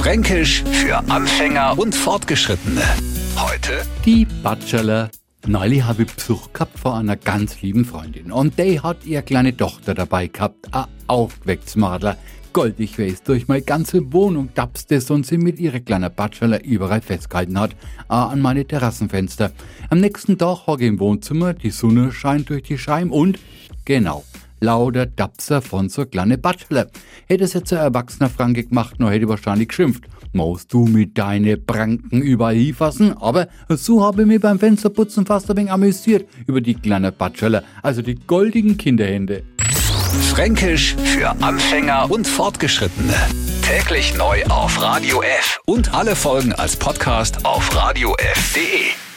Fränkisch für Anfänger und Fortgeschrittene. Heute Die Bachelor. Neulich habe ich Besuch gehabt von einer ganz lieben Freundin. Und die hat ihre kleine Tochter dabei gehabt. Ein aufgewecktes Madler. Goldig weiß durch meine ganze Wohnung tapst es und sie mit ihrer kleinen Bachelor überall festgehalten hat. Auch an meine Terrassenfenster. Am nächsten Tag hocke ich im Wohnzimmer, die Sonne scheint durch die Scheiben und, genau, lauter Tapser von so kleine Bachelor. Hätte es jetzt ein erwachsener Franke gemacht, nur hätte ich wahrscheinlich geschimpft. Musst du mit deine Pranken überall hinfassen? Aber so habe ich mich beim Fensterputzen fast ein wenig amüsiert über die kleine Bachelor, also die goldigen Kinderhände. Fränkisch für Anfänger und Fortgeschrittene. Täglich neu auf Radio F und alle Folgen als Podcast auf radiof.de.